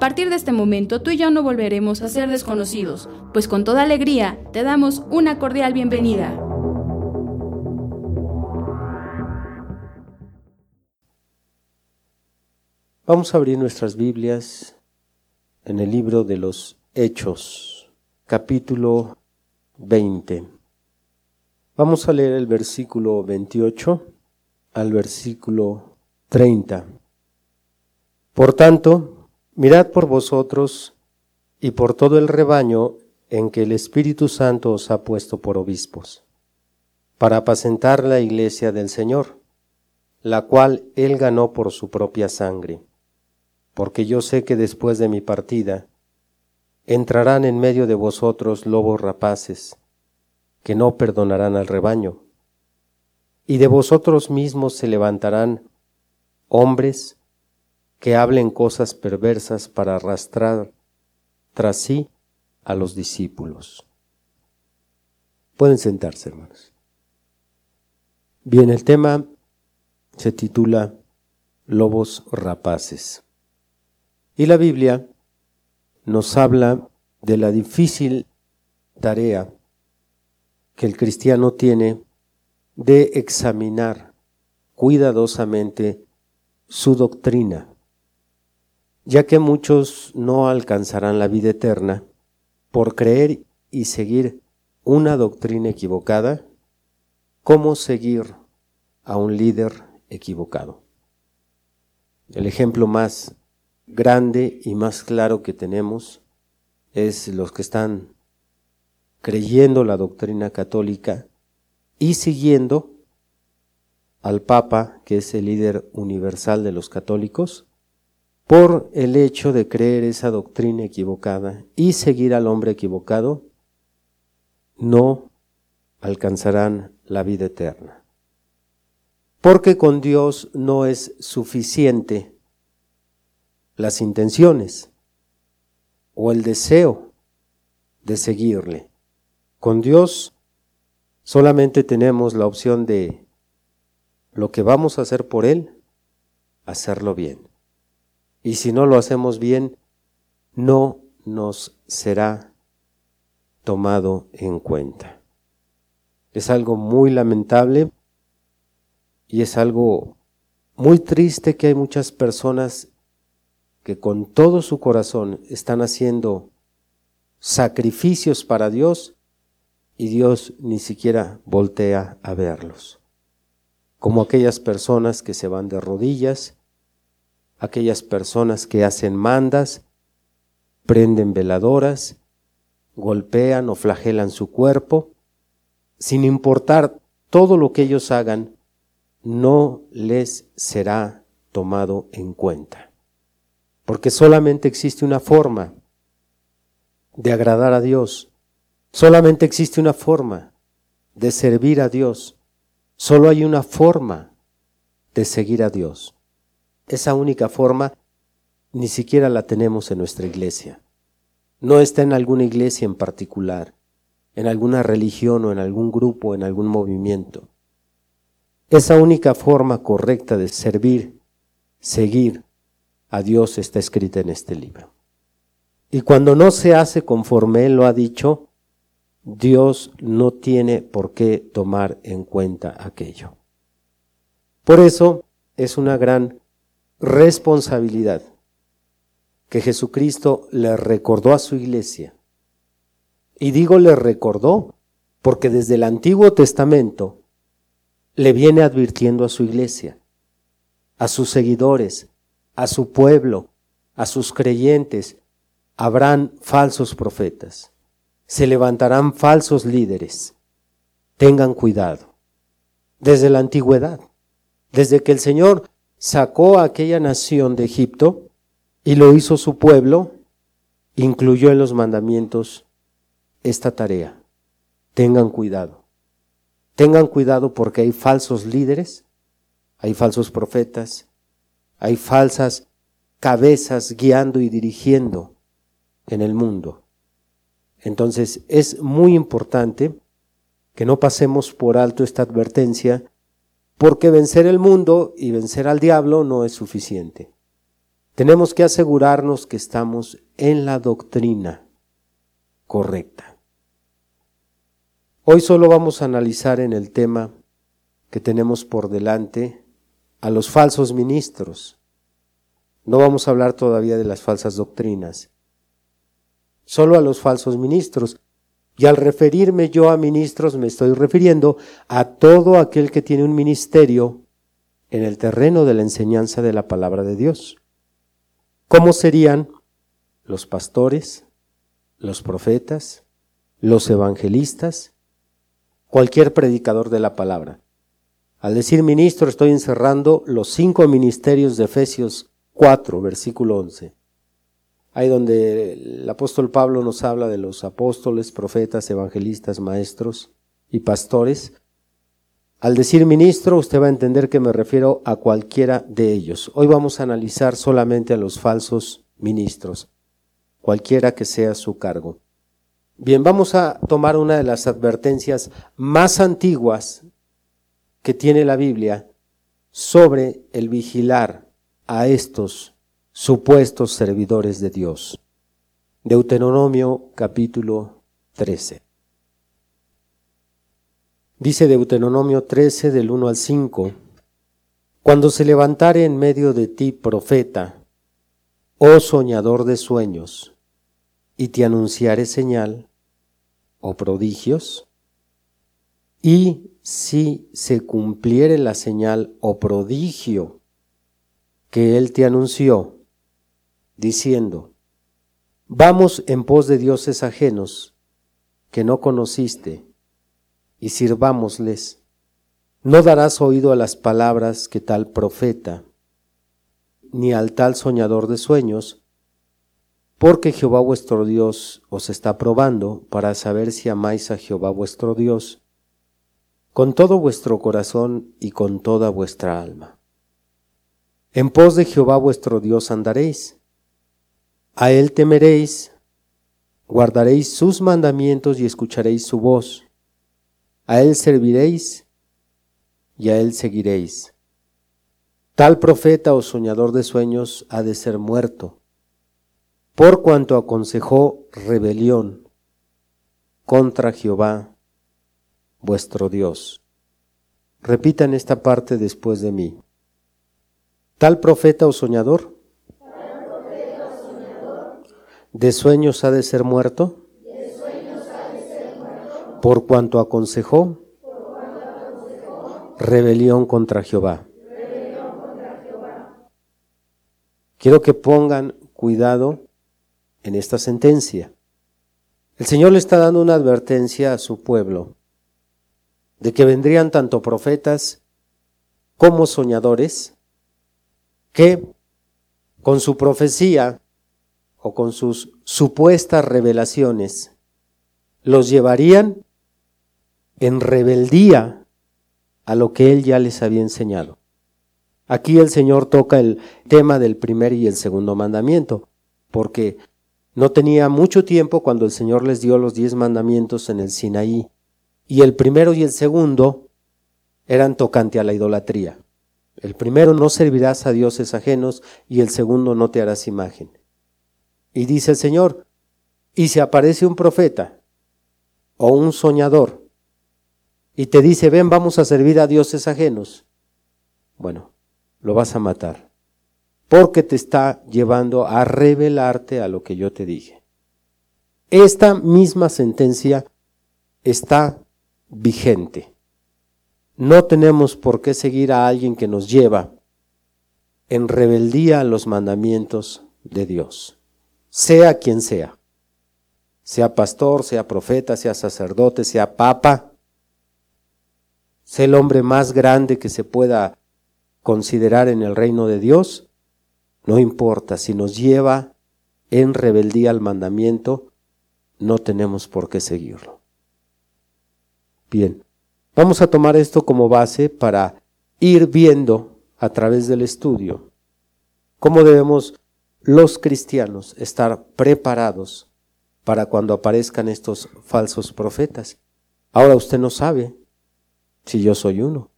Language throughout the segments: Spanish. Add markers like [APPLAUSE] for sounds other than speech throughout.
A partir de este momento tú y yo no volveremos a ser desconocidos, pues con toda alegría te damos una cordial bienvenida. Vamos a abrir nuestras Biblias en el libro de los Hechos, capítulo 20. Vamos a leer el versículo 28 al versículo 30. Por tanto, Mirad por vosotros y por todo el rebaño en que el Espíritu Santo os ha puesto por obispos, para apacentar la iglesia del Señor, la cual Él ganó por su propia sangre, porque yo sé que después de mi partida entrarán en medio de vosotros lobos rapaces, que no perdonarán al rebaño, y de vosotros mismos se levantarán hombres que hablen cosas perversas para arrastrar tras sí a los discípulos. Pueden sentarse, hermanos. Bien, el tema se titula Lobos rapaces. Y la Biblia nos habla de la difícil tarea que el cristiano tiene de examinar cuidadosamente su doctrina ya que muchos no alcanzarán la vida eterna por creer y seguir una doctrina equivocada, como seguir a un líder equivocado. El ejemplo más grande y más claro que tenemos es los que están creyendo la doctrina católica y siguiendo al Papa, que es el líder universal de los católicos, por el hecho de creer esa doctrina equivocada y seguir al hombre equivocado, no alcanzarán la vida eterna. Porque con Dios no es suficiente las intenciones o el deseo de seguirle. Con Dios solamente tenemos la opción de lo que vamos a hacer por Él, hacerlo bien. Y si no lo hacemos bien, no nos será tomado en cuenta. Es algo muy lamentable y es algo muy triste que hay muchas personas que con todo su corazón están haciendo sacrificios para Dios y Dios ni siquiera voltea a verlos. Como aquellas personas que se van de rodillas aquellas personas que hacen mandas, prenden veladoras, golpean o flagelan su cuerpo, sin importar todo lo que ellos hagan, no les será tomado en cuenta. Porque solamente existe una forma de agradar a Dios, solamente existe una forma de servir a Dios, solo hay una forma de seguir a Dios. Esa única forma ni siquiera la tenemos en nuestra iglesia. No está en alguna iglesia en particular, en alguna religión o en algún grupo, en algún movimiento. Esa única forma correcta de servir, seguir a Dios está escrita en este libro. Y cuando no se hace conforme Él lo ha dicho, Dios no tiene por qué tomar en cuenta aquello. Por eso es una gran responsabilidad que Jesucristo le recordó a su iglesia. Y digo le recordó porque desde el Antiguo Testamento le viene advirtiendo a su iglesia, a sus seguidores, a su pueblo, a sus creyentes, habrán falsos profetas. se levantarán falsos líderes. Tengan cuidado. Desde la antigüedad, desde que el Señor sacó a aquella nación de Egipto y lo hizo su pueblo, incluyó en los mandamientos esta tarea. Tengan cuidado. Tengan cuidado porque hay falsos líderes, hay falsos profetas, hay falsas cabezas guiando y dirigiendo en el mundo. Entonces es muy importante que no pasemos por alto esta advertencia, porque vencer el mundo y vencer al diablo no es suficiente. Tenemos que asegurarnos que estamos en la doctrina correcta. Hoy solo vamos a analizar en el tema que tenemos por delante a los falsos ministros. No vamos a hablar todavía de las falsas doctrinas, solo a los falsos ministros. Y al referirme yo a ministros me estoy refiriendo a todo aquel que tiene un ministerio en el terreno de la enseñanza de la palabra de Dios. ¿Cómo serían los pastores, los profetas, los evangelistas, cualquier predicador de la palabra? Al decir ministro estoy encerrando los cinco ministerios de Efesios 4, versículo 11. Ahí donde el apóstol Pablo nos habla de los apóstoles, profetas, evangelistas, maestros y pastores. Al decir ministro, usted va a entender que me refiero a cualquiera de ellos. Hoy vamos a analizar solamente a los falsos ministros, cualquiera que sea su cargo. Bien, vamos a tomar una de las advertencias más antiguas que tiene la Biblia sobre el vigilar a estos supuestos servidores de Dios. Deuteronomio capítulo 13. Dice Deuteronomio 13 del 1 al 5, Cuando se levantare en medio de ti profeta, oh soñador de sueños, y te anunciare señal o prodigios, y si se cumpliere la señal o prodigio que él te anunció, diciendo, vamos en pos de dioses ajenos que no conociste, y sirvámosles, no darás oído a las palabras que tal profeta, ni al tal soñador de sueños, porque Jehová vuestro Dios os está probando para saber si amáis a Jehová vuestro Dios con todo vuestro corazón y con toda vuestra alma. En pos de Jehová vuestro Dios andaréis, a él temeréis, guardaréis sus mandamientos y escucharéis su voz, a él serviréis y a él seguiréis. Tal profeta o soñador de sueños ha de ser muerto, por cuanto aconsejó rebelión contra Jehová vuestro Dios. Repitan esta parte después de mí. Tal profeta o soñador, de sueños ha de ser muerto, por cuanto aconsejó, rebelión contra Jehová. Quiero que pongan cuidado en esta sentencia. El Señor le está dando una advertencia a su pueblo de que vendrían tanto profetas como soñadores que con su profecía o con sus supuestas revelaciones los llevarían en rebeldía a lo que él ya les había enseñado. Aquí el Señor toca el tema del primer y el segundo mandamiento, porque no tenía mucho tiempo cuando el Señor les dio los diez mandamientos en el Sinaí y el primero y el segundo eran tocante a la idolatría. El primero no servirás a dioses ajenos y el segundo no te harás imagen. Y dice el Señor, y si aparece un profeta o un soñador y te dice, ven, vamos a servir a dioses ajenos, bueno, lo vas a matar, porque te está llevando a revelarte a lo que yo te dije. Esta misma sentencia está vigente. No tenemos por qué seguir a alguien que nos lleva en rebeldía a los mandamientos de Dios, sea quien sea. sea pastor, sea profeta, sea sacerdote, sea papa, sea el hombre más grande que se pueda considerar en el reino de Dios, no importa, si nos lleva en rebeldía al mandamiento, no tenemos por qué seguirlo. Bien, vamos a tomar esto como base para ir viendo a través del estudio cómo debemos los cristianos estar preparados para cuando aparezcan estos falsos profetas. Ahora usted no sabe si yo soy uno.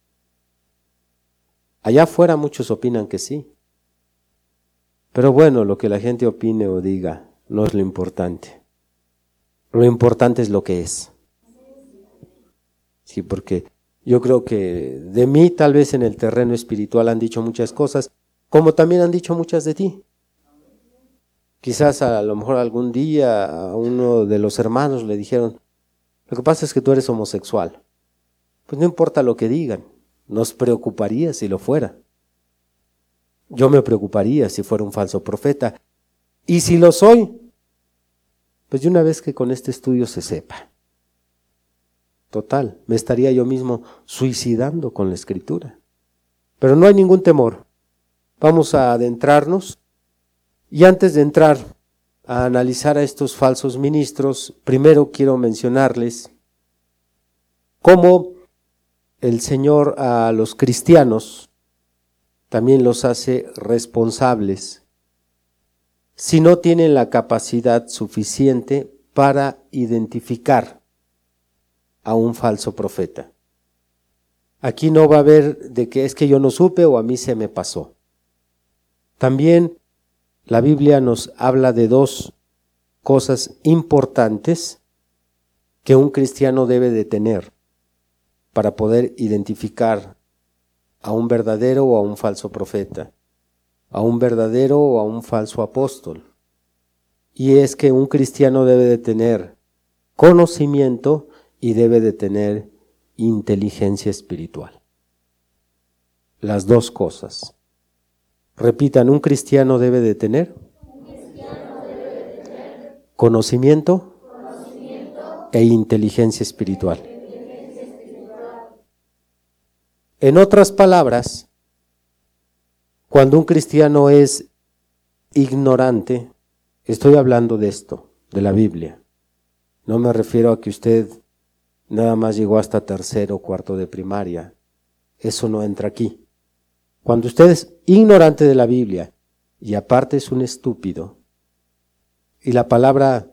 Allá afuera muchos opinan que sí. Pero bueno, lo que la gente opine o diga no es lo importante. Lo importante es lo que es. Sí, porque yo creo que de mí tal vez en el terreno espiritual han dicho muchas cosas, como también han dicho muchas de ti. Quizás a lo mejor algún día a uno de los hermanos le dijeron, lo que pasa es que tú eres homosexual. Pues no importa lo que digan, nos preocuparía si lo fuera. Yo me preocuparía si fuera un falso profeta. Y si lo soy, pues de una vez que con este estudio se sepa. Total, me estaría yo mismo suicidando con la escritura. Pero no hay ningún temor. Vamos a adentrarnos y antes de entrar a analizar a estos falsos ministros, primero quiero mencionarles cómo el Señor a los cristianos también los hace responsables si no tienen la capacidad suficiente para identificar a un falso profeta. Aquí no va a haber de que es que yo no supe o a mí se me pasó. También la Biblia nos habla de dos cosas importantes que un cristiano debe de tener para poder identificar a un verdadero o a un falso profeta, a un verdadero o a un falso apóstol. Y es que un cristiano debe de tener conocimiento y debe de tener inteligencia espiritual. Las dos cosas. Repitan, un cristiano debe de tener, conocimiento, e inteligencia espiritual. En otras palabras, cuando un cristiano es ignorante, estoy hablando de esto, de la Biblia. No me refiero a que usted nada más llegó hasta tercero o cuarto de primaria. Eso no entra aquí. Cuando usted es ignorante de la Biblia y aparte es un estúpido, y la palabra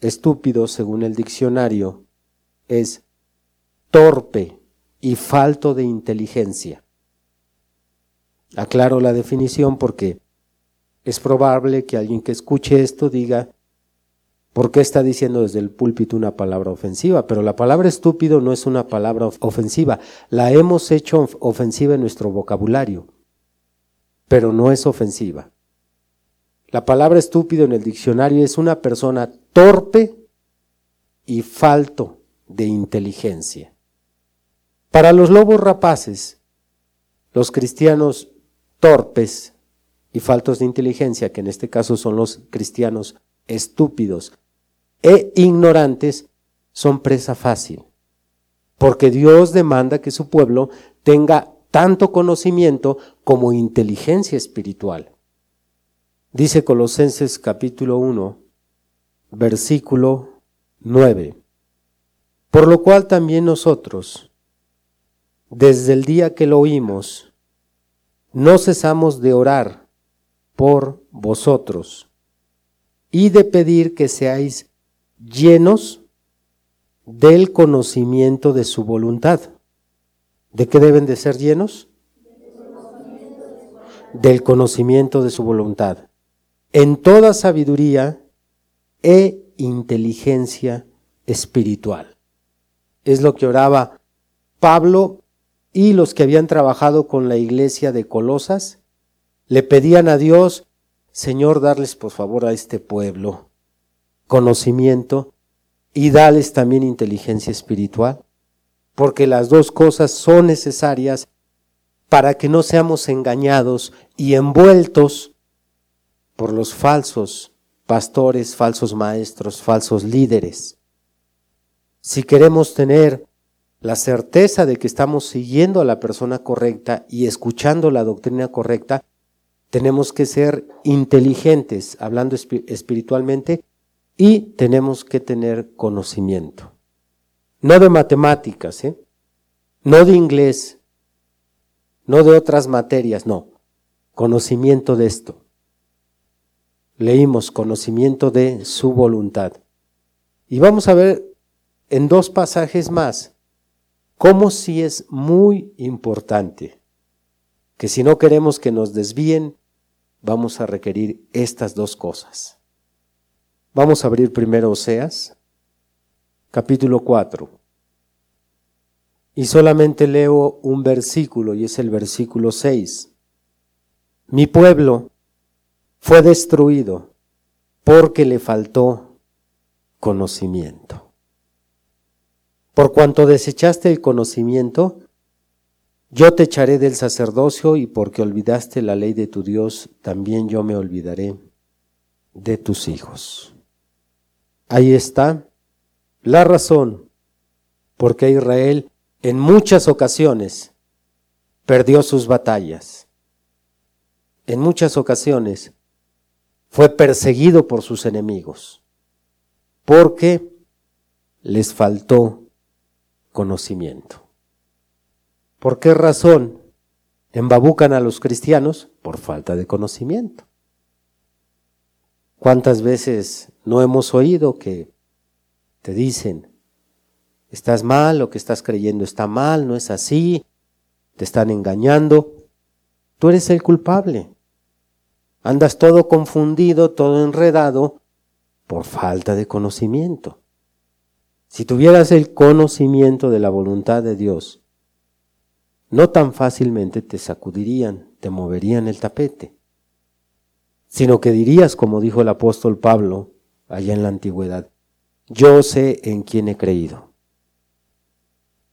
estúpido, según el diccionario, es torpe y falto de inteligencia. Aclaro la definición porque es probable que alguien que escuche esto diga, ¿por qué está diciendo desde el púlpito una palabra ofensiva? Pero la palabra estúpido no es una palabra ofensiva, la hemos hecho ofensiva en nuestro vocabulario, pero no es ofensiva. La palabra estúpido en el diccionario es una persona torpe y falto de inteligencia. Para los lobos rapaces, los cristianos torpes y faltos de inteligencia, que en este caso son los cristianos estúpidos e ignorantes, son presa fácil, porque Dios demanda que su pueblo tenga tanto conocimiento como inteligencia espiritual. Dice Colosenses capítulo 1, versículo 9. Por lo cual también nosotros, desde el día que lo oímos, no cesamos de orar por vosotros y de pedir que seáis llenos del conocimiento de su voluntad. ¿De qué deben de ser llenos? Del conocimiento de su voluntad. En toda sabiduría e inteligencia espiritual. Es lo que oraba Pablo y los que habían trabajado con la iglesia de Colosas le pedían a Dios, Señor, darles por favor a este pueblo conocimiento y darles también inteligencia espiritual, porque las dos cosas son necesarias para que no seamos engañados y envueltos por los falsos pastores, falsos maestros, falsos líderes. Si queremos tener la certeza de que estamos siguiendo a la persona correcta y escuchando la doctrina correcta, tenemos que ser inteligentes, hablando espiritualmente, y tenemos que tener conocimiento. No de matemáticas, ¿eh? no de inglés, no de otras materias, no. Conocimiento de esto. Leímos conocimiento de su voluntad. Y vamos a ver en dos pasajes más cómo sí es muy importante que si no queremos que nos desvíen, vamos a requerir estas dos cosas. Vamos a abrir primero Oseas, capítulo 4. Y solamente leo un versículo, y es el versículo 6. Mi pueblo fue destruido porque le faltó conocimiento. Por cuanto desechaste el conocimiento, yo te echaré del sacerdocio y porque olvidaste la ley de tu Dios, también yo me olvidaré de tus hijos. Ahí está la razón por qué Israel en muchas ocasiones perdió sus batallas. En muchas ocasiones fue perseguido por sus enemigos porque les faltó conocimiento. ¿Por qué razón embabucan a los cristianos? Por falta de conocimiento. ¿Cuántas veces no hemos oído que te dicen, estás mal, lo que estás creyendo está mal, no es así, te están engañando? Tú eres el culpable. Andas todo confundido, todo enredado por falta de conocimiento. Si tuvieras el conocimiento de la voluntad de Dios, no tan fácilmente te sacudirían, te moverían el tapete, sino que dirías, como dijo el apóstol Pablo allá en la antigüedad, yo sé en quién he creído.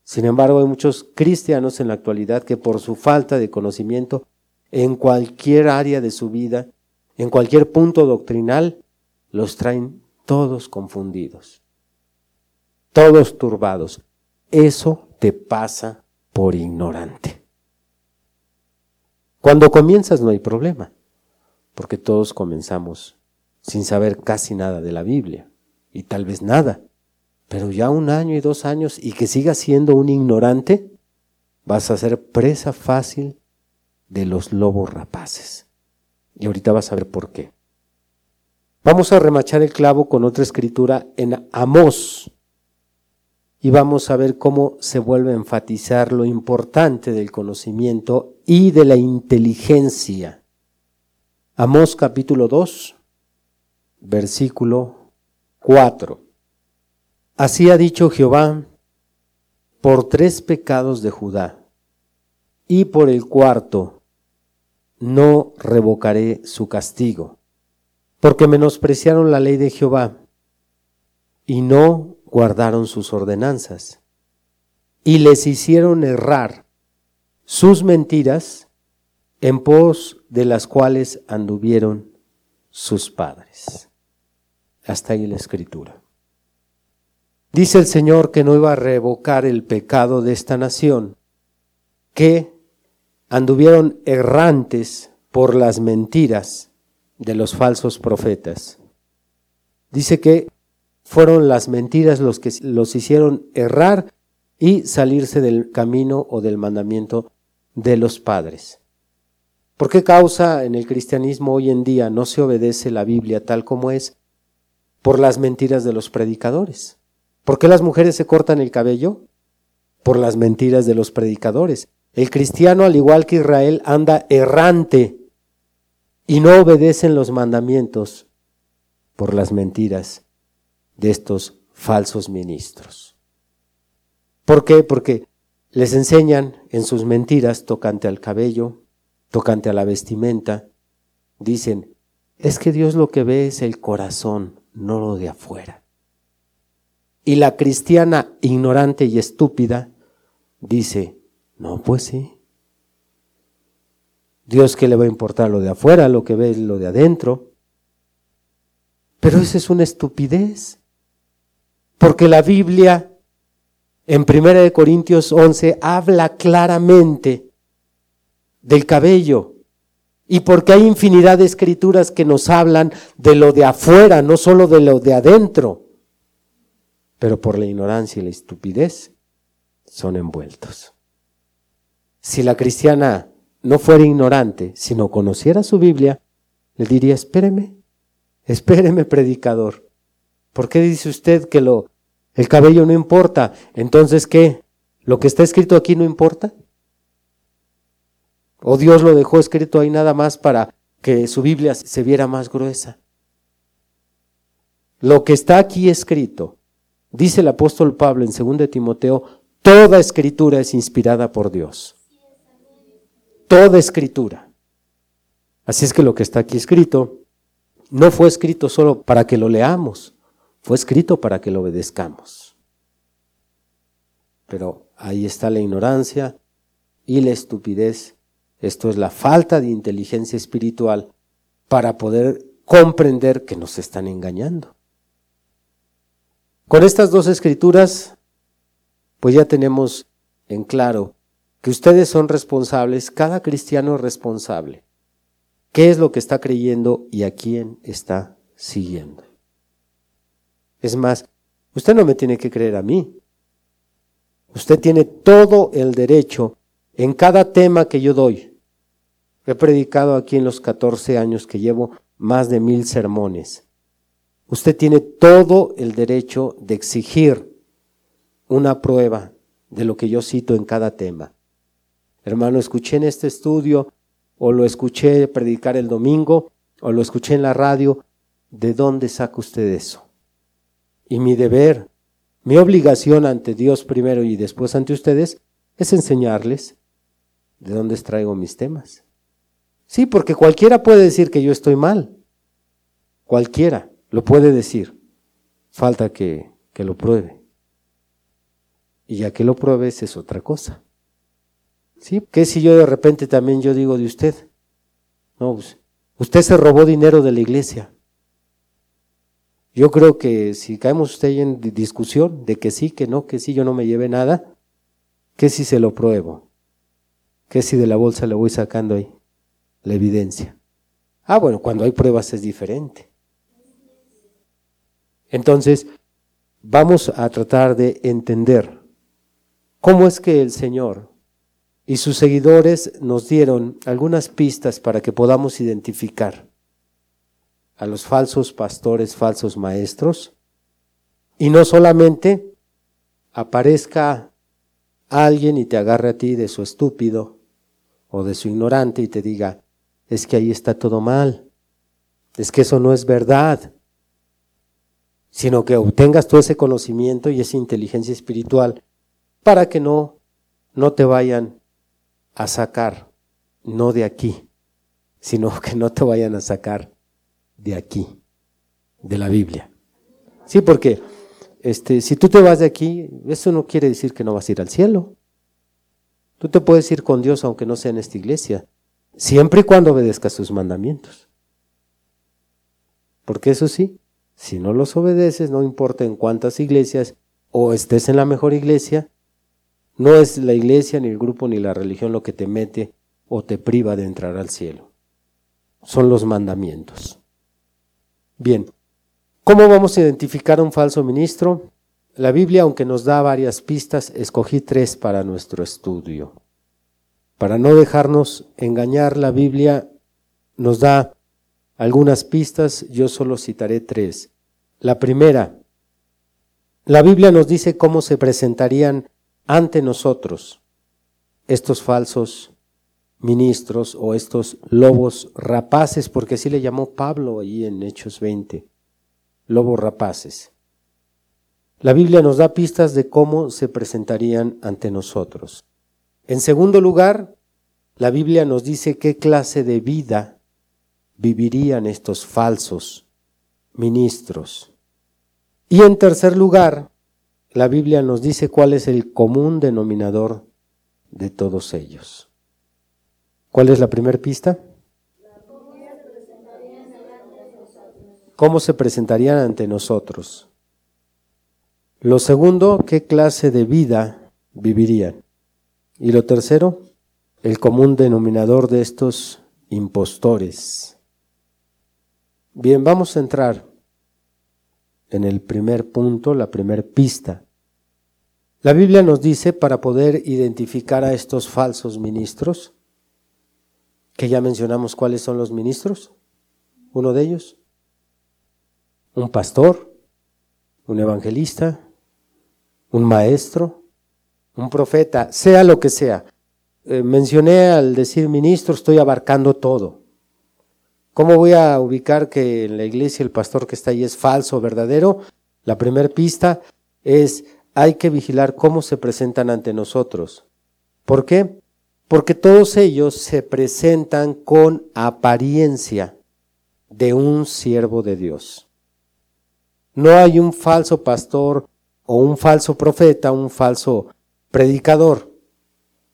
Sin embargo, hay muchos cristianos en la actualidad que por su falta de conocimiento en cualquier área de su vida, en cualquier punto doctrinal, los traen todos confundidos, todos turbados. Eso te pasa por ignorante. Cuando comienzas no hay problema, porque todos comenzamos sin saber casi nada de la Biblia, y tal vez nada, pero ya un año y dos años y que sigas siendo un ignorante, vas a ser presa fácil de los lobos rapaces. Y ahorita vas a ver por qué. Vamos a remachar el clavo con otra escritura en Amós, y vamos a ver cómo se vuelve a enfatizar lo importante del conocimiento y de la inteligencia. Amós capítulo 2, versículo 4. Así ha dicho Jehová, por tres pecados de Judá, y por el cuarto no revocaré su castigo, porque menospreciaron la ley de Jehová y no guardaron sus ordenanzas y les hicieron errar sus mentiras en pos de las cuales anduvieron sus padres. Hasta ahí la escritura. Dice el Señor que no iba a revocar el pecado de esta nación, que anduvieron errantes por las mentiras de los falsos profetas. Dice que fueron las mentiras los que los hicieron errar y salirse del camino o del mandamiento de los padres. ¿Por qué causa en el cristianismo hoy en día no se obedece la Biblia tal como es? Por las mentiras de los predicadores. ¿Por qué las mujeres se cortan el cabello? Por las mentiras de los predicadores. El cristiano, al igual que Israel, anda errante y no obedecen los mandamientos por las mentiras de estos falsos ministros. ¿Por qué? Porque les enseñan en sus mentiras tocante al cabello, tocante a la vestimenta. Dicen, es que Dios lo que ve es el corazón, no lo de afuera. Y la cristiana ignorante y estúpida dice, no, pues sí. Dios que le va a importar lo de afuera, lo que ve es lo de adentro. Pero esa es una estupidez. Porque la Biblia en 1 Corintios 11 habla claramente del cabello. Y porque hay infinidad de escrituras que nos hablan de lo de afuera, no solo de lo de adentro. Pero por la ignorancia y la estupidez son envueltos. Si la cristiana no fuera ignorante, sino conociera su Biblia, le diría, espéreme, espéreme, predicador. ¿Por qué dice usted que lo, el cabello no importa? Entonces, ¿qué? ¿Lo que está escrito aquí no importa? ¿O Dios lo dejó escrito ahí nada más para que su Biblia se viera más gruesa? Lo que está aquí escrito, dice el apóstol Pablo en 2 Timoteo, toda escritura es inspirada por Dios. Toda escritura. Así es que lo que está aquí escrito no fue escrito solo para que lo leamos, fue escrito para que lo obedezcamos. Pero ahí está la ignorancia y la estupidez. Esto es la falta de inteligencia espiritual para poder comprender que nos están engañando. Con estas dos escrituras, pues ya tenemos en claro que ustedes son responsables, cada cristiano es responsable. ¿Qué es lo que está creyendo y a quién está siguiendo? Es más, usted no me tiene que creer a mí. Usted tiene todo el derecho en cada tema que yo doy. He predicado aquí en los 14 años que llevo más de mil sermones. Usted tiene todo el derecho de exigir una prueba de lo que yo cito en cada tema. Hermano, escuché en este estudio o lo escuché predicar el domingo o lo escuché en la radio. ¿De dónde saca usted eso? Y mi deber, mi obligación ante Dios primero y después ante ustedes es enseñarles de dónde traigo mis temas. Sí, porque cualquiera puede decir que yo estoy mal. Cualquiera lo puede decir. Falta que, que lo pruebe. Y ya que lo pruebes es otra cosa. ¿Sí? ¿Qué si yo de repente también yo digo de usted? No, usted se robó dinero de la iglesia. Yo creo que si caemos usted en discusión de que sí, que no, que sí, yo no me lleve nada, ¿qué si se lo pruebo? ¿Qué si de la bolsa le voy sacando ahí la evidencia? Ah, bueno, cuando hay pruebas es diferente. Entonces, vamos a tratar de entender cómo es que el Señor y sus seguidores nos dieron algunas pistas para que podamos identificar a los falsos pastores, falsos maestros, y no solamente aparezca alguien y te agarre a ti de su estúpido o de su ignorante y te diga, es que ahí está todo mal, es que eso no es verdad, sino que obtengas todo ese conocimiento y esa inteligencia espiritual para que no, no te vayan a sacar, no de aquí, sino [LAUGHS] que no te vayan a sacar de aquí, de la Biblia. Sí, porque este, si tú te vas de aquí, eso no quiere decir que no vas a ir al cielo. Tú te puedes ir con Dios aunque no sea en esta iglesia, siempre y cuando obedezcas sus mandamientos. Porque eso sí, si no los obedeces, no importa en cuántas iglesias o estés en la mejor iglesia, no es la iglesia, ni el grupo, ni la religión lo que te mete o te priva de entrar al cielo. Son los mandamientos. Bien, ¿cómo vamos a identificar a un falso ministro? La Biblia, aunque nos da varias pistas, escogí tres para nuestro estudio. Para no dejarnos engañar, la Biblia nos da algunas pistas, yo solo citaré tres. La primera, la Biblia nos dice cómo se presentarían ante nosotros estos falsos ministros o estos lobos rapaces, porque así le llamó Pablo ahí en Hechos 20, lobos rapaces. La Biblia nos da pistas de cómo se presentarían ante nosotros. En segundo lugar, la Biblia nos dice qué clase de vida vivirían estos falsos ministros. Y en tercer lugar, la Biblia nos dice cuál es el común denominador de todos ellos. ¿Cuál es la primera pista? cómo se presentarían ante nosotros. Lo segundo, qué clase de vida vivirían. Y lo tercero, el común denominador de estos impostores. Bien, vamos a entrar en el primer punto, la primer pista. La Biblia nos dice para poder identificar a estos falsos ministros, que ya mencionamos cuáles son los ministros, uno de ellos, un pastor, un evangelista, un maestro, un profeta, sea lo que sea. Eh, mencioné al decir ministro, estoy abarcando todo. ¿Cómo voy a ubicar que en la iglesia el pastor que está ahí es falso o verdadero? La primera pista es hay que vigilar cómo se presentan ante nosotros. ¿Por qué? Porque todos ellos se presentan con apariencia de un siervo de Dios. No hay un falso pastor o un falso profeta, un falso predicador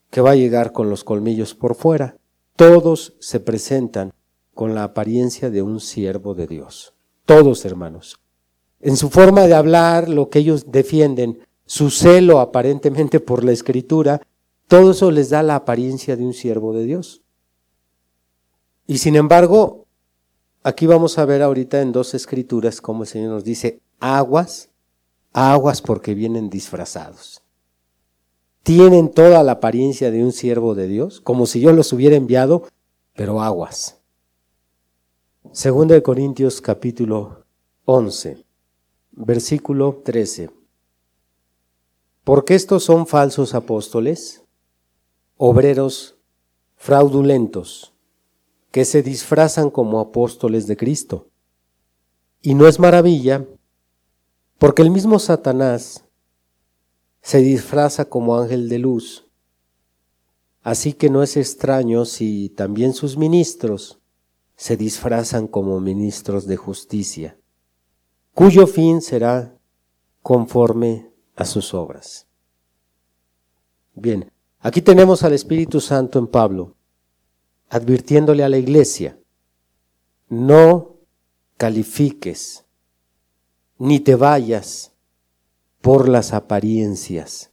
que va a llegar con los colmillos por fuera. Todos se presentan con la apariencia de un siervo de Dios. Todos, hermanos. En su forma de hablar, lo que ellos defienden, su celo aparentemente por la escritura, todo eso les da la apariencia de un siervo de Dios. Y sin embargo, aquí vamos a ver ahorita en dos escrituras como el Señor nos dice, aguas, aguas porque vienen disfrazados. Tienen toda la apariencia de un siervo de Dios, como si yo los hubiera enviado, pero aguas. Segundo de Corintios capítulo 11, versículo 13. Porque estos son falsos apóstoles, obreros fraudulentos, que se disfrazan como apóstoles de Cristo. Y no es maravilla, porque el mismo Satanás se disfraza como ángel de luz. Así que no es extraño si también sus ministros se disfrazan como ministros de justicia, cuyo fin será conforme a sus obras. Bien, aquí tenemos al Espíritu Santo en Pablo, advirtiéndole a la iglesia, no califiques, ni te vayas por las apariencias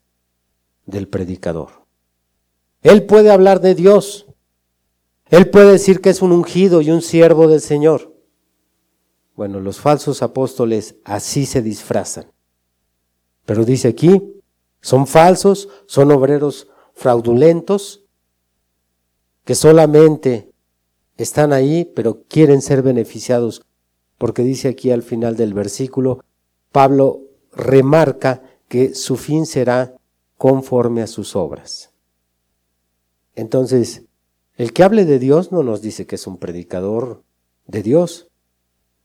del predicador. Él puede hablar de Dios, él puede decir que es un ungido y un siervo del Señor. Bueno, los falsos apóstoles así se disfrazan. Pero dice aquí, son falsos, son obreros fraudulentos, que solamente están ahí, pero quieren ser beneficiados, porque dice aquí al final del versículo, Pablo remarca que su fin será conforme a sus obras. Entonces, el que hable de Dios no nos dice que es un predicador de Dios.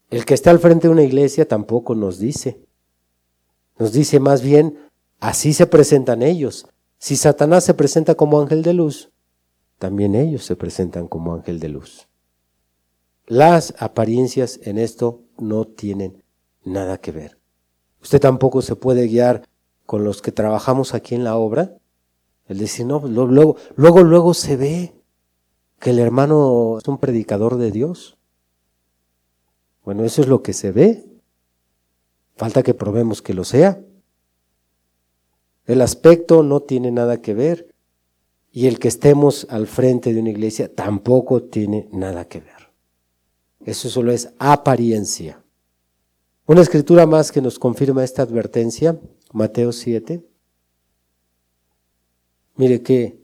El que está al frente de una iglesia tampoco nos dice. Nos dice más bien, así se presentan ellos. Si Satanás se presenta como ángel de luz, también ellos se presentan como ángel de luz. Las apariencias en esto no tienen nada que ver. Usted tampoco se puede guiar con los que trabajamos aquí en la obra. El decir, no, luego, luego, luego se ve que el hermano es un predicador de Dios. Bueno, eso es lo que se ve. Falta que probemos que lo sea. El aspecto no tiene nada que ver y el que estemos al frente de una iglesia tampoco tiene nada que ver. Eso solo es apariencia. Una escritura más que nos confirma esta advertencia, Mateo 7. Mire qué,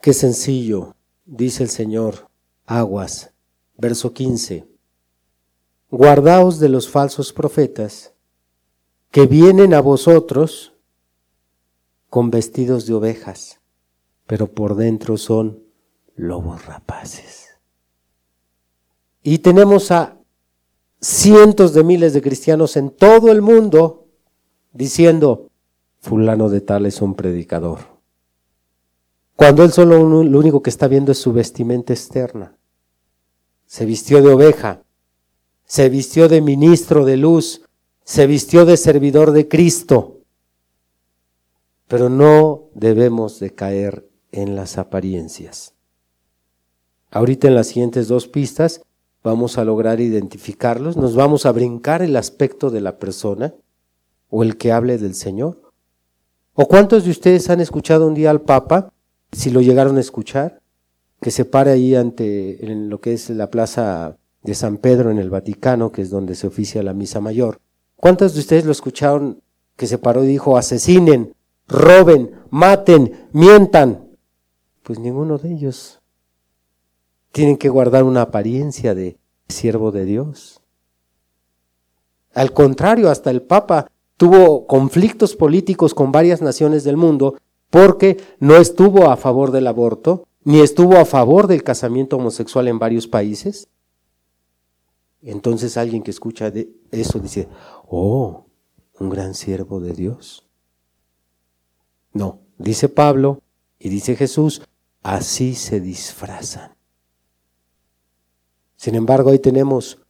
qué sencillo, dice el Señor, aguas, verso 15. Guardaos de los falsos profetas que vienen a vosotros con vestidos de ovejas, pero por dentro son lobos rapaces. Y tenemos a cientos de miles de cristianos en todo el mundo diciendo, fulano de tal es un predicador. Cuando él solo lo único que está viendo es su vestimenta externa. Se vistió de oveja, se vistió de ministro de luz, se vistió de servidor de Cristo. Pero no debemos de caer en las apariencias. Ahorita en las siguientes dos pistas vamos a lograr identificarlos, nos vamos a brincar el aspecto de la persona o el que hable del Señor. ¿O cuántos de ustedes han escuchado un día al Papa, si lo llegaron a escuchar, que se pare ahí ante en lo que es la plaza de San Pedro en el Vaticano, que es donde se oficia la misa mayor? ¿Cuántos de ustedes lo escucharon que se paró y dijo, asesinen, roben, maten, mientan? Pues ninguno de ellos tienen que guardar una apariencia de siervo de Dios. Al contrario, hasta el Papa tuvo conflictos políticos con varias naciones del mundo porque no estuvo a favor del aborto, ni estuvo a favor del casamiento homosexual en varios países. Entonces alguien que escucha de eso dice, oh, un gran siervo de Dios. No, dice Pablo y dice Jesús, así se disfrazan. Sin embargo, hoy tenemos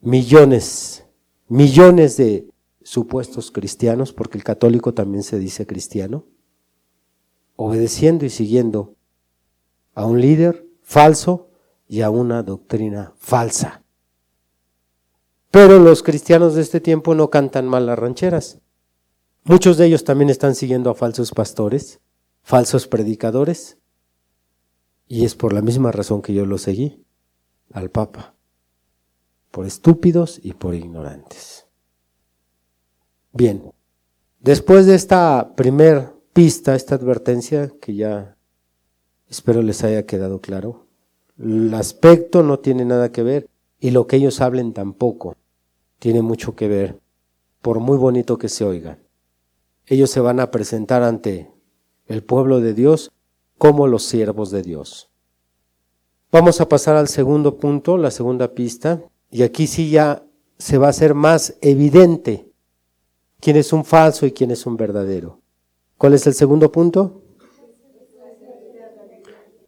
millones, millones de supuestos cristianos, porque el católico también se dice cristiano, obedeciendo y siguiendo a un líder falso y a una doctrina falsa. Pero los cristianos de este tiempo no cantan mal las rancheras. Muchos de ellos también están siguiendo a falsos pastores, falsos predicadores, y es por la misma razón que yo los seguí al Papa, por estúpidos y por ignorantes. Bien, después de esta primer pista, esta advertencia, que ya espero les haya quedado claro, el aspecto no tiene nada que ver y lo que ellos hablen tampoco tiene mucho que ver, por muy bonito que se oigan. Ellos se van a presentar ante el pueblo de Dios como los siervos de Dios. Vamos a pasar al segundo punto, la segunda pista, y aquí sí ya se va a hacer más evidente quién es un falso y quién es un verdadero. ¿Cuál es el segundo punto?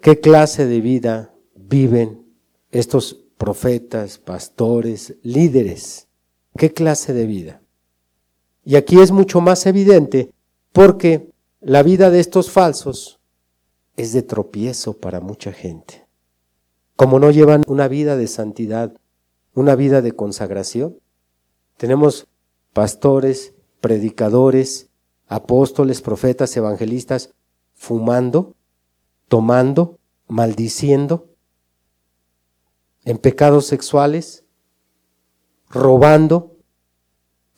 ¿Qué clase de vida viven estos profetas, pastores, líderes? ¿Qué clase de vida? Y aquí es mucho más evidente porque la vida de estos falsos es de tropiezo para mucha gente como no llevan una vida de santidad, una vida de consagración. Tenemos pastores, predicadores, apóstoles, profetas, evangelistas, fumando, tomando, maldiciendo, en pecados sexuales, robando.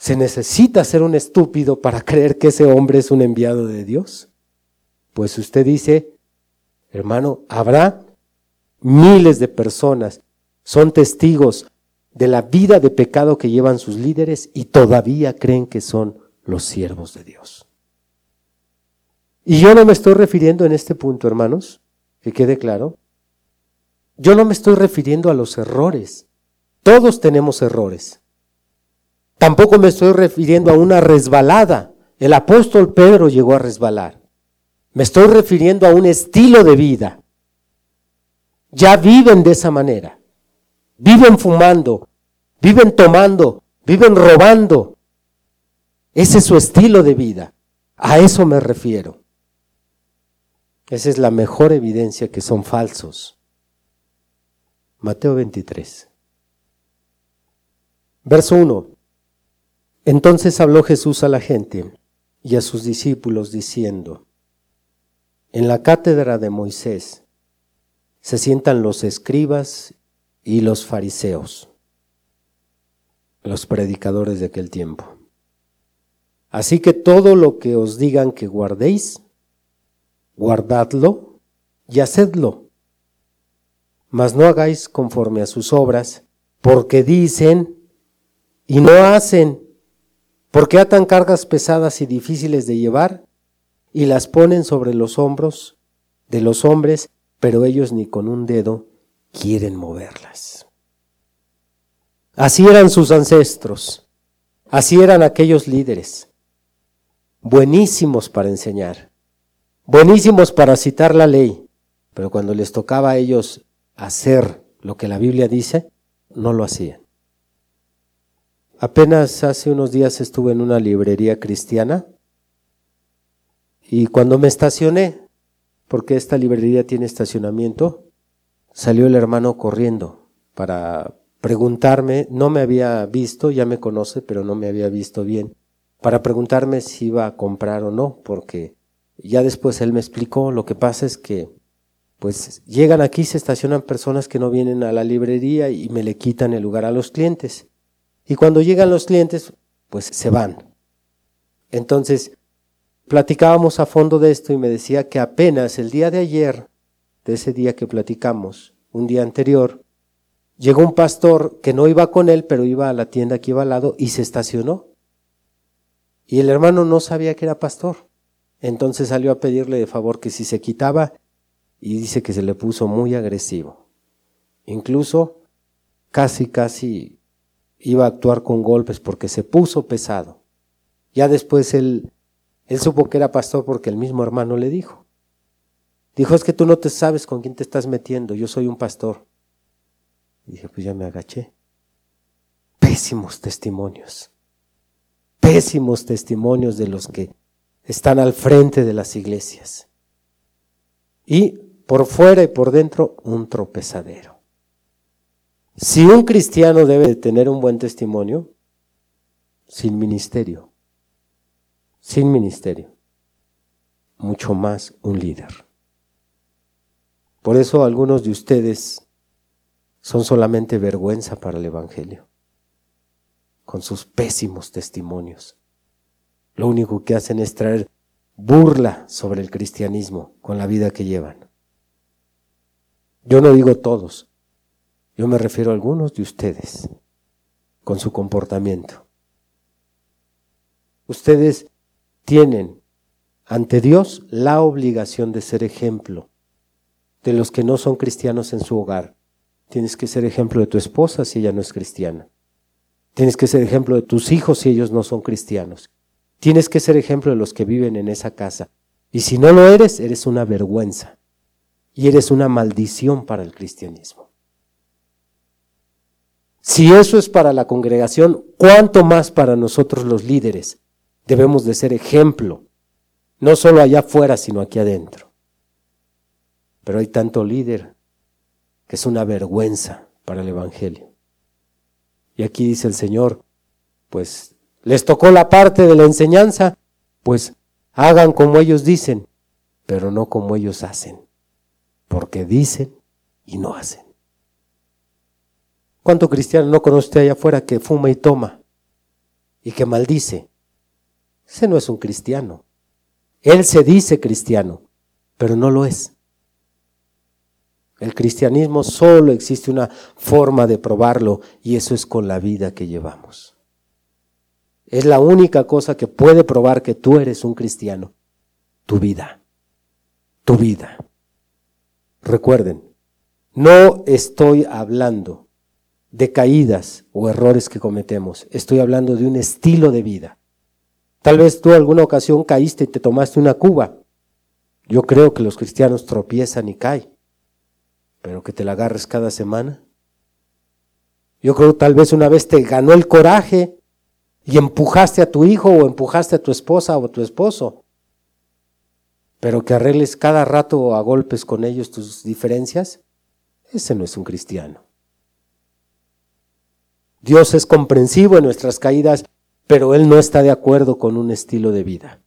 ¿Se necesita ser un estúpido para [LAUGHS] creer que ese hombre es un enviado de Dios? Pues usted dice, hermano, habrá Miles de personas son testigos de la vida de pecado que llevan sus líderes y todavía creen que son los siervos de Dios. Y yo no me estoy refiriendo en este punto, hermanos, que quede claro. Yo no me estoy refiriendo a los errores. Todos tenemos errores. Tampoco me estoy refiriendo a una resbalada. El apóstol Pedro llegó a resbalar. Me estoy refiriendo a un estilo de vida ya viven de esa manera. Viven fumando, viven tomando, viven robando. Ese es su estilo de vida. A eso me refiero. Esa es la mejor evidencia que son falsos. Mateo 23. Verso 1. Entonces habló Jesús a la gente y a sus discípulos diciendo, en la cátedra de Moisés se sientan los escribas y los fariseos, los predicadores de aquel tiempo. Así que todo lo que os digan que guardéis, guardadlo y hacedlo. Mas no hagáis conforme a sus obras, porque dicen y no hacen, porque atan cargas pesadas y difíciles de llevar y las ponen sobre los hombros de los hombres pero ellos ni con un dedo quieren moverlas. Así eran sus ancestros, así eran aquellos líderes, buenísimos para enseñar, buenísimos para citar la ley, pero cuando les tocaba a ellos hacer lo que la Biblia dice, no lo hacían. Apenas hace unos días estuve en una librería cristiana y cuando me estacioné porque esta librería tiene estacionamiento, salió el hermano corriendo para preguntarme, no me había visto, ya me conoce, pero no me había visto bien, para preguntarme si iba a comprar o no, porque ya después él me explicó, lo que pasa es que pues llegan aquí, se estacionan personas que no vienen a la librería y me le quitan el lugar a los clientes. Y cuando llegan los clientes, pues se van. Entonces, platicábamos a fondo de esto y me decía que apenas el día de ayer, de ese día que platicamos, un día anterior, llegó un pastor que no iba con él, pero iba a la tienda que iba al lado y se estacionó. Y el hermano no sabía que era pastor. Entonces salió a pedirle de favor que si se quitaba y dice que se le puso muy agresivo. Incluso casi, casi iba a actuar con golpes porque se puso pesado. Ya después él, él supo que era pastor porque el mismo hermano le dijo. Dijo, es que tú no te sabes con quién te estás metiendo, yo soy un pastor. Y dije, pues ya me agaché. Pésimos testimonios. Pésimos testimonios de los que están al frente de las iglesias. Y por fuera y por dentro un tropezadero. Si un cristiano debe de tener un buen testimonio, sin ministerio, sin ministerio, mucho más un líder. Por eso algunos de ustedes son solamente vergüenza para el Evangelio, con sus pésimos testimonios. Lo único que hacen es traer burla sobre el cristianismo con la vida que llevan. Yo no digo todos, yo me refiero a algunos de ustedes con su comportamiento. Ustedes tienen ante Dios la obligación de ser ejemplo de los que no son cristianos en su hogar. Tienes que ser ejemplo de tu esposa si ella no es cristiana. Tienes que ser ejemplo de tus hijos si ellos no son cristianos. Tienes que ser ejemplo de los que viven en esa casa. Y si no lo eres, eres una vergüenza. Y eres una maldición para el cristianismo. Si eso es para la congregación, ¿cuánto más para nosotros los líderes? Debemos de ser ejemplo, no solo allá afuera, sino aquí adentro. Pero hay tanto líder que es una vergüenza para el Evangelio. Y aquí dice el Señor, pues les tocó la parte de la enseñanza, pues hagan como ellos dicen, pero no como ellos hacen, porque dicen y no hacen. ¿Cuánto cristiano no conoce usted allá afuera que fuma y toma y que maldice? Ese no es un cristiano. Él se dice cristiano, pero no lo es. El cristianismo solo existe una forma de probarlo y eso es con la vida que llevamos. Es la única cosa que puede probar que tú eres un cristiano. Tu vida. Tu vida. Recuerden, no estoy hablando de caídas o errores que cometemos. Estoy hablando de un estilo de vida. Tal vez tú alguna ocasión caíste y te tomaste una cuba. Yo creo que los cristianos tropiezan y caen, pero que te la agarres cada semana. Yo creo tal vez una vez te ganó el coraje y empujaste a tu hijo o empujaste a tu esposa o a tu esposo, pero que arregles cada rato a golpes con ellos tus diferencias, ese no es un cristiano. Dios es comprensivo en nuestras caídas, pero Él no está de acuerdo con un estilo de vida.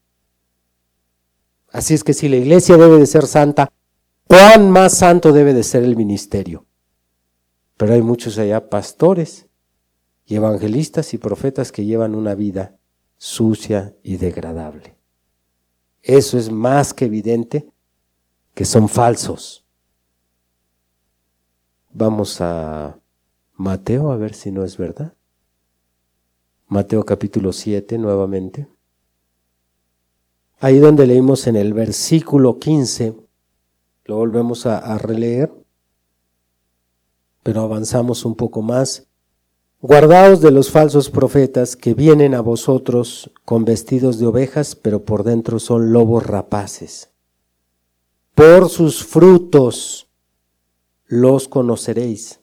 Así es que si la iglesia debe de ser santa, ¿cuán más santo debe de ser el ministerio? Pero hay muchos allá pastores y evangelistas y profetas que llevan una vida sucia y degradable. Eso es más que evidente que son falsos. Vamos a Mateo, a ver si no es verdad. Mateo capítulo 7 nuevamente. Ahí donde leímos en el versículo 15, lo volvemos a, a releer, pero avanzamos un poco más. Guardaos de los falsos profetas que vienen a vosotros con vestidos de ovejas, pero por dentro son lobos rapaces. Por sus frutos los conoceréis.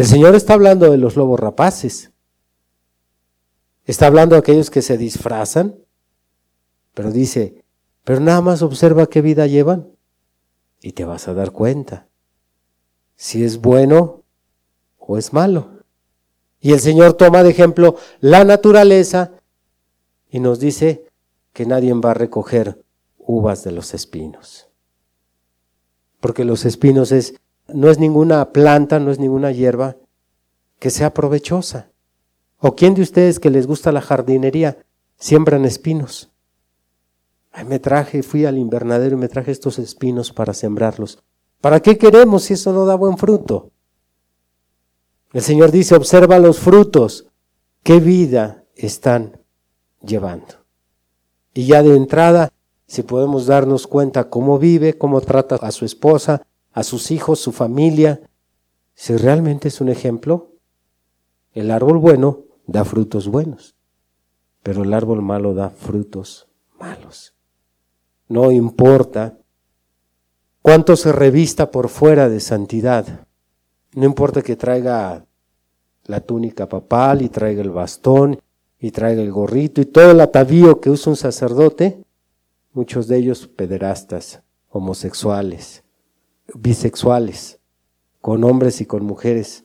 El Señor está hablando de los lobos rapaces. Está hablando de aquellos que se disfrazan, pero dice, pero nada más observa qué vida llevan y te vas a dar cuenta si es bueno o es malo. Y el Señor toma de ejemplo la naturaleza y nos dice que nadie va a recoger uvas de los espinos. Porque los espinos es, no es ninguna planta, no es ninguna hierba que sea provechosa. ¿O quién de ustedes que les gusta la jardinería siembran espinos? Ay, me traje, fui al invernadero y me traje estos espinos para sembrarlos. ¿Para qué queremos si eso no da buen fruto? El Señor dice, observa los frutos, qué vida están llevando. Y ya de entrada, si podemos darnos cuenta cómo vive, cómo trata a su esposa, a sus hijos, su familia, si realmente es un ejemplo, el árbol bueno da frutos buenos, pero el árbol malo da frutos malos. No importa cuánto se revista por fuera de santidad, no importa que traiga la túnica papal y traiga el bastón y traiga el gorrito y todo el atavío que usa un sacerdote, muchos de ellos pederastas, homosexuales, bisexuales, con hombres y con mujeres.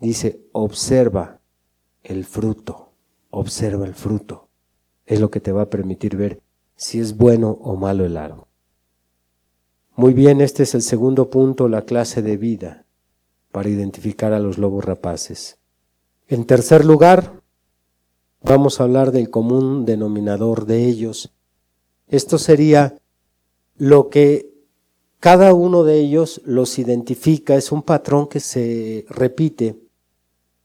Dice, observa el fruto, observa el fruto. Es lo que te va a permitir ver si es bueno o malo el árbol. Muy bien, este es el segundo punto, la clase de vida, para identificar a los lobos rapaces. En tercer lugar, vamos a hablar del común denominador de ellos. Esto sería lo que cada uno de ellos los identifica, es un patrón que se repite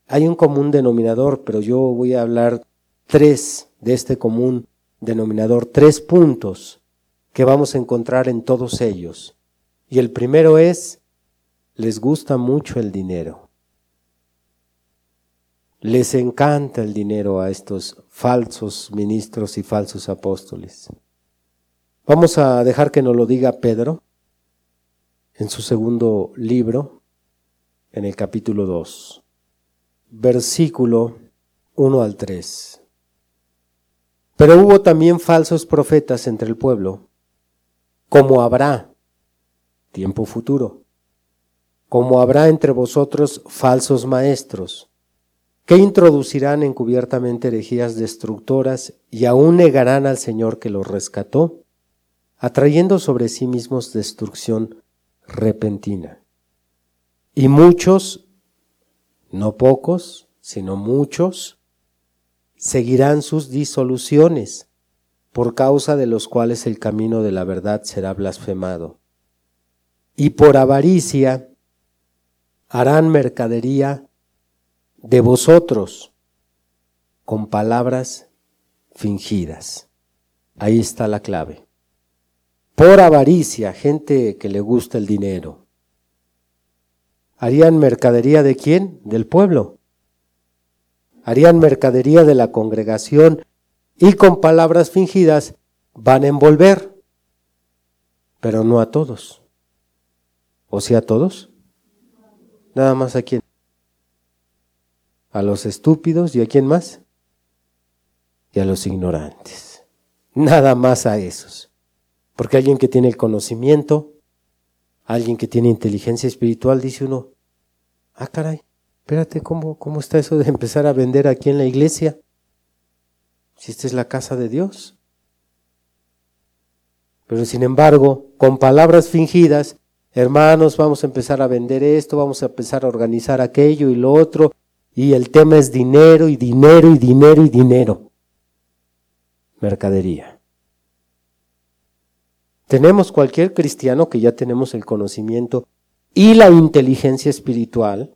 hay un común denominador, pero yo voy a hablar tres de este común denominador, tres puntos que vamos a encontrar en todos ellos. Y el primero es, les gusta mucho el dinero. Les encanta el dinero a estos falsos ministros y falsos apóstoles. Vamos a dejar que nos lo diga Pedro en su segundo libro, en el capítulo 2 versículo 1 al 3. Pero hubo también falsos profetas entre el pueblo, como habrá, tiempo futuro, como habrá entre vosotros falsos maestros, que introducirán encubiertamente herejías destructoras y aún negarán al Señor que los rescató, atrayendo sobre sí mismos destrucción repentina. Y muchos no pocos, sino muchos, seguirán sus disoluciones, por causa de los cuales el camino de la verdad será blasfemado. Y por avaricia harán mercadería de vosotros con palabras fingidas. Ahí está la clave. Por avaricia, gente que le gusta el dinero, ¿Harían mercadería de quién? Del pueblo. Harían mercadería de la congregación y con palabras fingidas van a envolver, pero no a todos. ¿O sí a todos? Nada más a quién. A los estúpidos y a quién más? Y a los ignorantes. Nada más a esos. Porque alguien que tiene el conocimiento alguien que tiene inteligencia espiritual, dice uno, ah, caray, espérate, ¿cómo, ¿cómo está eso de empezar a vender aquí en la iglesia? Si esta es la casa de Dios. Pero sin embargo, con palabras fingidas, hermanos, vamos a empezar a vender esto, vamos a empezar a organizar aquello y lo otro, y el tema es dinero y dinero y dinero y dinero. Mercadería. Tenemos cualquier cristiano que ya tenemos el conocimiento y la inteligencia espiritual.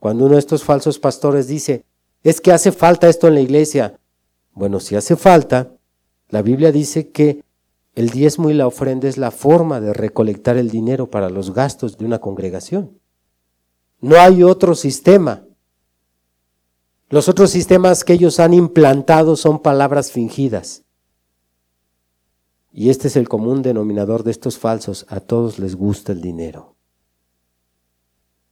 Cuando uno de estos falsos pastores dice, es que hace falta esto en la iglesia. Bueno, si hace falta, la Biblia dice que el diezmo y la ofrenda es la forma de recolectar el dinero para los gastos de una congregación. No hay otro sistema. Los otros sistemas que ellos han implantado son palabras fingidas. Y este es el común denominador de estos falsos. A todos les gusta el dinero.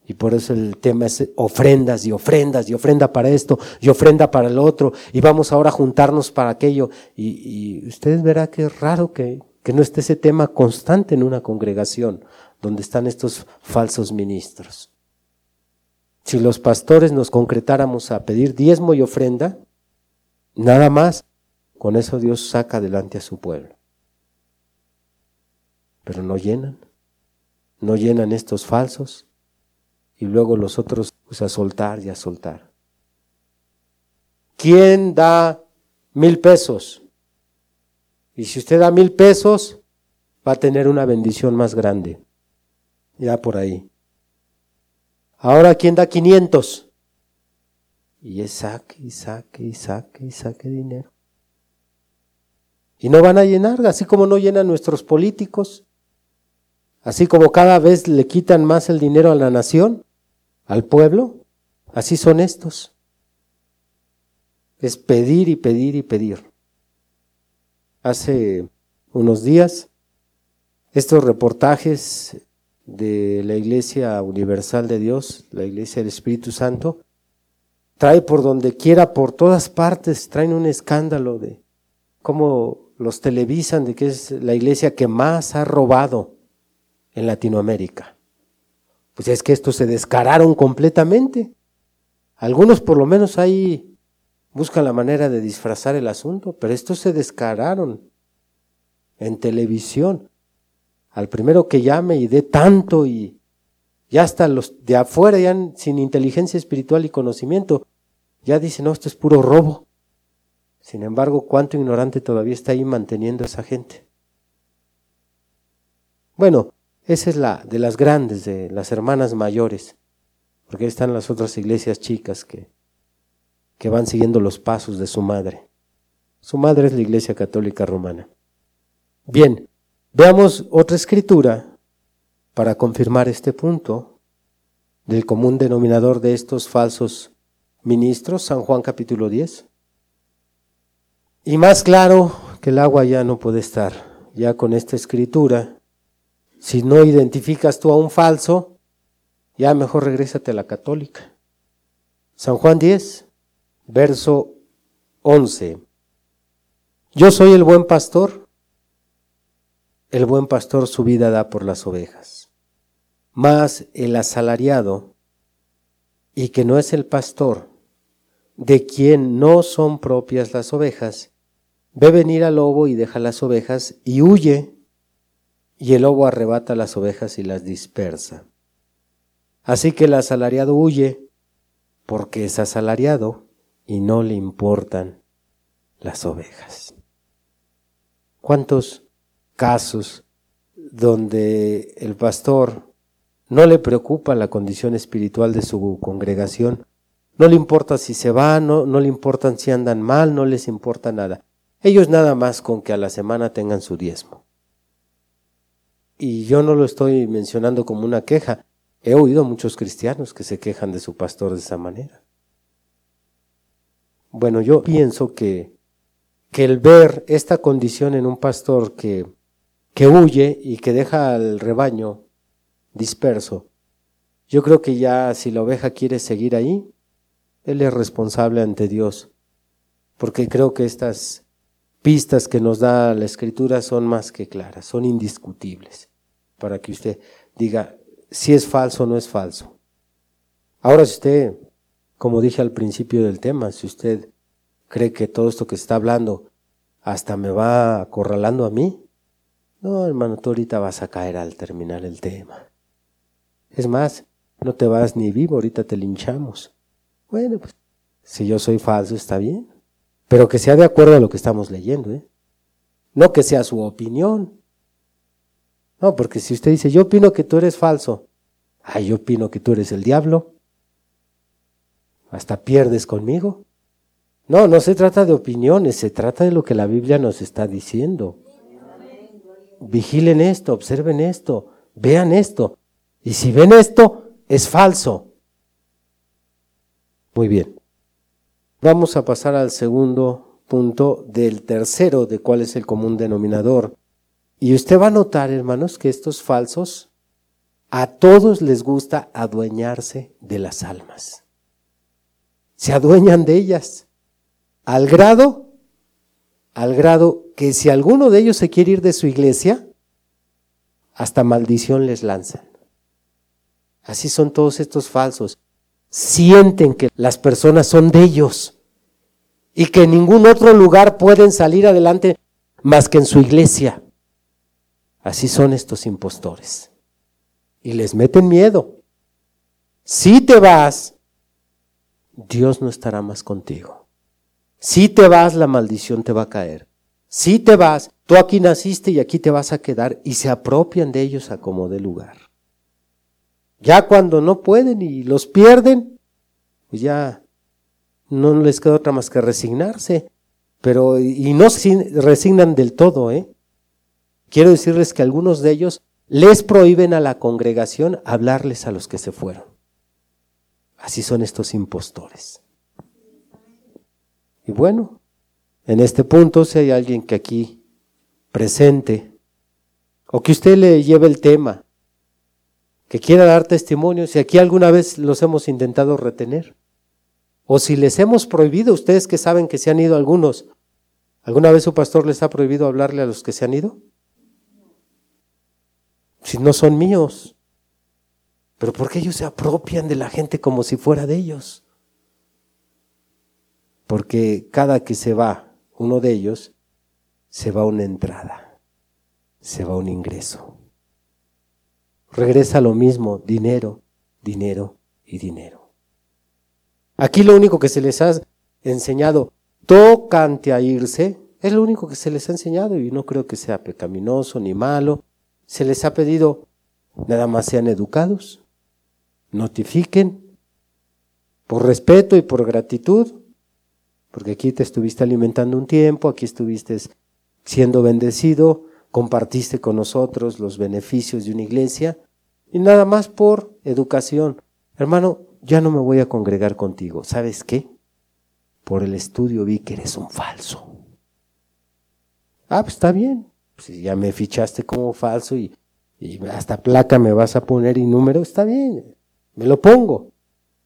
Y por eso el tema es ofrendas y ofrendas y ofrenda para esto y ofrenda para el otro. Y vamos ahora a juntarnos para aquello. Y, y ustedes verán que es raro que, que no esté ese tema constante en una congregación donde están estos falsos ministros. Si los pastores nos concretáramos a pedir diezmo y ofrenda, nada más, con eso Dios saca adelante a su pueblo. Pero no llenan, no llenan estos falsos y luego los otros pues a soltar y a soltar. ¿Quién da mil pesos? Y si usted da mil pesos, va a tener una bendición más grande. Ya por ahí. Ahora, ¿quién da 500? Y es saque y saque y saque y saque dinero. Y no van a llenar, así como no llenan nuestros políticos, así como cada vez le quitan más el dinero a la nación, al pueblo, así son estos. Es pedir y pedir y pedir. Hace unos días, estos reportajes de la Iglesia Universal de Dios, la Iglesia del Espíritu Santo, trae por donde quiera, por todas partes, traen un escándalo de cómo los televisan de que es la iglesia que más ha robado en Latinoamérica. Pues es que estos se descararon completamente. Algunos por lo menos ahí buscan la manera de disfrazar el asunto, pero estos se descararon en televisión al primero que llame y dé tanto y ya hasta los de afuera, ya sin inteligencia espiritual y conocimiento, ya dicen, no, esto es puro robo. Sin embargo, cuánto ignorante todavía está ahí manteniendo a esa gente. Bueno, esa es la de las grandes, de las hermanas mayores, porque ahí están las otras iglesias chicas que, que van siguiendo los pasos de su madre. Su madre es la Iglesia Católica Romana. Bien, Veamos otra escritura para confirmar este punto del común denominador de estos falsos ministros, San Juan capítulo 10. Y más claro que el agua ya no puede estar, ya con esta escritura, si no identificas tú a un falso, ya mejor regrésate a la católica. San Juan 10, verso 11. Yo soy el buen pastor el buen pastor su vida da por las ovejas. Mas el asalariado, y que no es el pastor, de quien no son propias las ovejas, ve venir al lobo y deja las ovejas y huye, y el lobo arrebata las ovejas y las dispersa. Así que el asalariado huye porque es asalariado y no le importan las ovejas. ¿Cuántos casos donde el pastor no le preocupa la condición espiritual de su congregación, no le importa si se van, no, no le importan si andan mal, no les importa nada. Ellos nada más con que a la semana tengan su diezmo. Y yo no lo estoy mencionando como una queja. He oído muchos cristianos que se quejan de su pastor de esa manera. Bueno, yo pienso que, que el ver esta condición en un pastor que que huye y que deja al rebaño disperso. Yo creo que ya si la oveja quiere seguir ahí, él es responsable ante Dios, porque creo que estas pistas que nos da la escritura son más que claras, son indiscutibles, para que usted diga si es falso o no es falso. Ahora si usted, como dije al principio del tema, si usted cree que todo esto que está hablando hasta me va acorralando a mí, no, hermano, tú ahorita vas a caer al terminar el tema. Es más, no te vas ni vivo, ahorita te linchamos. Bueno, pues si yo soy falso está bien, pero que sea de acuerdo a lo que estamos leyendo, ¿eh? No que sea su opinión. No, porque si usted dice, yo opino que tú eres falso, ay, yo opino que tú eres el diablo, hasta pierdes conmigo. No, no se trata de opiniones, se trata de lo que la Biblia nos está diciendo vigilen esto, observen esto, vean esto. Y si ven esto, es falso. Muy bien. Vamos a pasar al segundo punto del tercero de cuál es el común denominador. Y usted va a notar, hermanos, que estos falsos a todos les gusta adueñarse de las almas. Se adueñan de ellas al grado al grado que si alguno de ellos se quiere ir de su iglesia, hasta maldición les lanzan. Así son todos estos falsos. Sienten que las personas son de ellos y que en ningún otro lugar pueden salir adelante más que en su iglesia. Así son estos impostores. Y les meten miedo. Si te vas, Dios no estará más contigo. Si te vas, la maldición te va a caer. Si te vas, tú aquí naciste y aquí te vas a quedar y se apropian de ellos a como de lugar. Ya cuando no pueden y los pierden, pues ya no les queda otra más que resignarse. Pero, y no se resignan del todo, ¿eh? Quiero decirles que algunos de ellos les prohíben a la congregación hablarles a los que se fueron. Así son estos impostores. Y bueno, en este punto, si hay alguien que aquí presente, o que usted le lleve el tema, que quiera dar testimonio, si aquí alguna vez los hemos intentado retener, o si les hemos prohibido, ustedes que saben que se han ido algunos, ¿alguna vez su pastor les ha prohibido hablarle a los que se han ido? Si no son míos, pero ¿por qué ellos se apropian de la gente como si fuera de ellos? porque cada que se va uno de ellos, se va una entrada, se va un ingreso. Regresa lo mismo, dinero, dinero y dinero. Aquí lo único que se les ha enseñado, tocante a irse, es lo único que se les ha enseñado y no creo que sea pecaminoso ni malo. Se les ha pedido, nada más sean educados, notifiquen, por respeto y por gratitud, porque aquí te estuviste alimentando un tiempo, aquí estuviste siendo bendecido, compartiste con nosotros los beneficios de una iglesia y nada más por educación. Hermano, ya no me voy a congregar contigo. ¿Sabes qué? Por el estudio vi que eres un falso. Ah, pues está bien. Si ya me fichaste como falso y, hasta placa me vas a poner y número, está bien. Me lo pongo.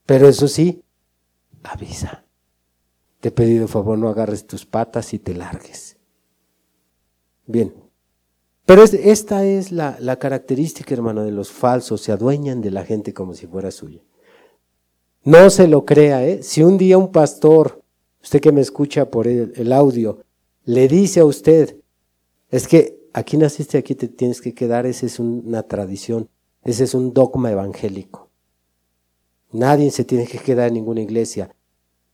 Pero eso sí, avisa te he pedido favor no agarres tus patas y te largues. Bien. Pero esta es la, la, característica, hermano, de los falsos. Se adueñan de la gente como si fuera suya. No se lo crea, ¿eh? Si un día un pastor, usted que me escucha por el, audio, le dice a usted, es que aquí naciste, aquí te tienes que quedar, esa es una tradición, ese es un dogma evangélico. Nadie se tiene que quedar en ninguna iglesia.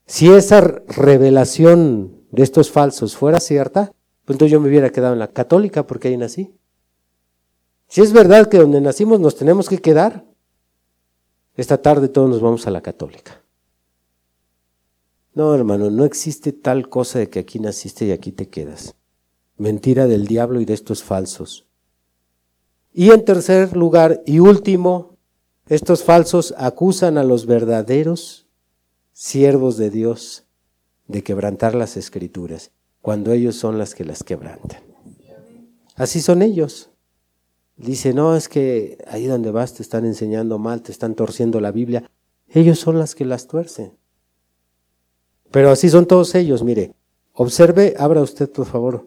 Si esa revelación de estos falsos fuera cierta, pues entonces yo me hubiera quedado en la católica porque ahí nací. Si es verdad que donde nacimos nos tenemos que quedar, esta tarde todos nos vamos a la católica. No, hermano, no existe tal cosa de que aquí naciste y aquí te quedas. Mentira del diablo y de estos falsos. Y en tercer lugar y último, estos falsos acusan a los verdaderos siervos de Dios de quebrantar las escrituras, cuando ellos son las que las quebrantan. Así son ellos. Dice, no, es que ahí donde vas te están enseñando mal, te están torciendo la Biblia. Ellos son las que las tuercen. Pero así son todos ellos, mire. Observe, abra usted por favor.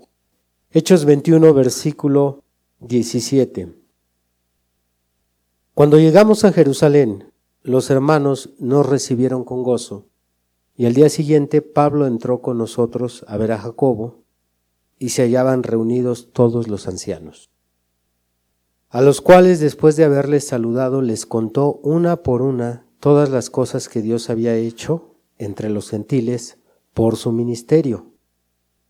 Hechos 21, versículo 17. Cuando llegamos a Jerusalén, los hermanos nos recibieron con gozo. Y al día siguiente Pablo entró con nosotros a ver a Jacobo, y se hallaban reunidos todos los ancianos, a los cuales después de haberles saludado les contó una por una todas las cosas que Dios había hecho entre los gentiles por su ministerio.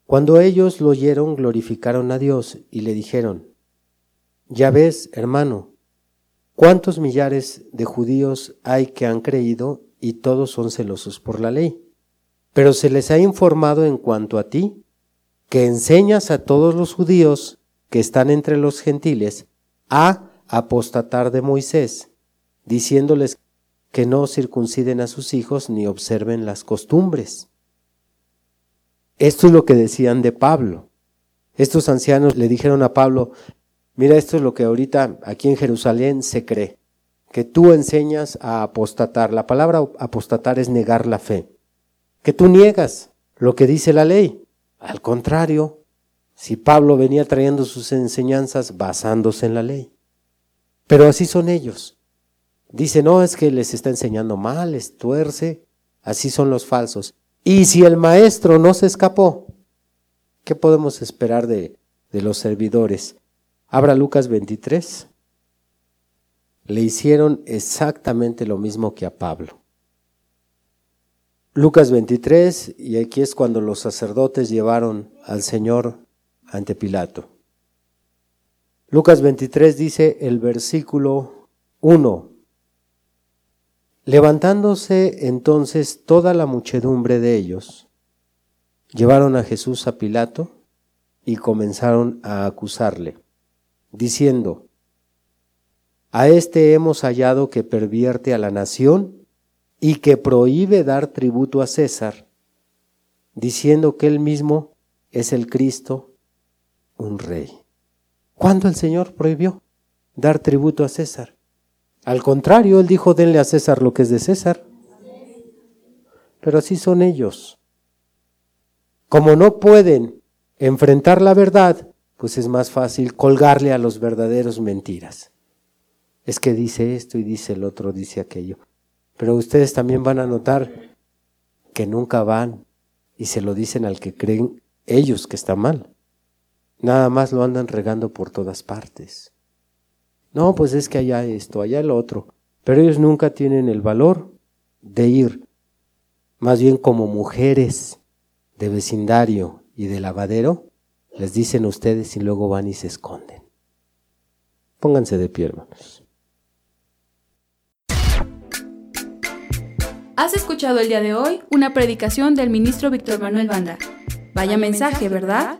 Cuando ellos lo oyeron, glorificaron a Dios y le dijeron, Ya ves, hermano, ¿Cuántos millares de judíos hay que han creído y todos son celosos por la ley? Pero se les ha informado en cuanto a ti, que enseñas a todos los judíos que están entre los gentiles a apostatar de Moisés, diciéndoles que no circunciden a sus hijos ni observen las costumbres. Esto es lo que decían de Pablo. Estos ancianos le dijeron a Pablo, mira, esto es lo que ahorita aquí en Jerusalén se cree, que tú enseñas a apostatar. La palabra apostatar es negar la fe, que tú niegas lo que dice la ley. Al contrario, si Pablo venía trayendo sus enseñanzas basándose en la ley. Pero así son ellos. Dice, no, es que les está enseñando mal, les tuerce. Así son los falsos. Y si el maestro no se escapó, ¿qué podemos esperar de, de los servidores? Abra Lucas 23. Le hicieron exactamente lo mismo que a Pablo. Lucas 23, y aquí es cuando los sacerdotes llevaron al Señor ante Pilato. Lucas 23 dice el versículo 1. Levantándose entonces toda la muchedumbre de ellos, llevaron a Jesús a Pilato y comenzaron a acusarle, diciendo, A este hemos hallado que pervierte a la nación y que prohíbe dar tributo a César, diciendo que él mismo es el Cristo, un rey. ¿Cuándo el Señor prohibió dar tributo a César? Al contrario, él dijo, denle a César lo que es de César. Pero así son ellos. Como no pueden enfrentar la verdad, pues es más fácil colgarle a los verdaderos mentiras. Es que dice esto y dice el otro, dice aquello. Pero ustedes también van a notar que nunca van y se lo dicen al que creen ellos que está mal. Nada más lo andan regando por todas partes. No, pues es que allá esto, allá el otro. Pero ellos nunca tienen el valor de ir, más bien como mujeres de vecindario y de lavadero, les dicen ustedes y luego van y se esconden. Pónganse de pie, hermanos. Has escuchado el día de hoy una predicación del ministro Víctor Manuel Banda. Vaya mensaje, ¿verdad?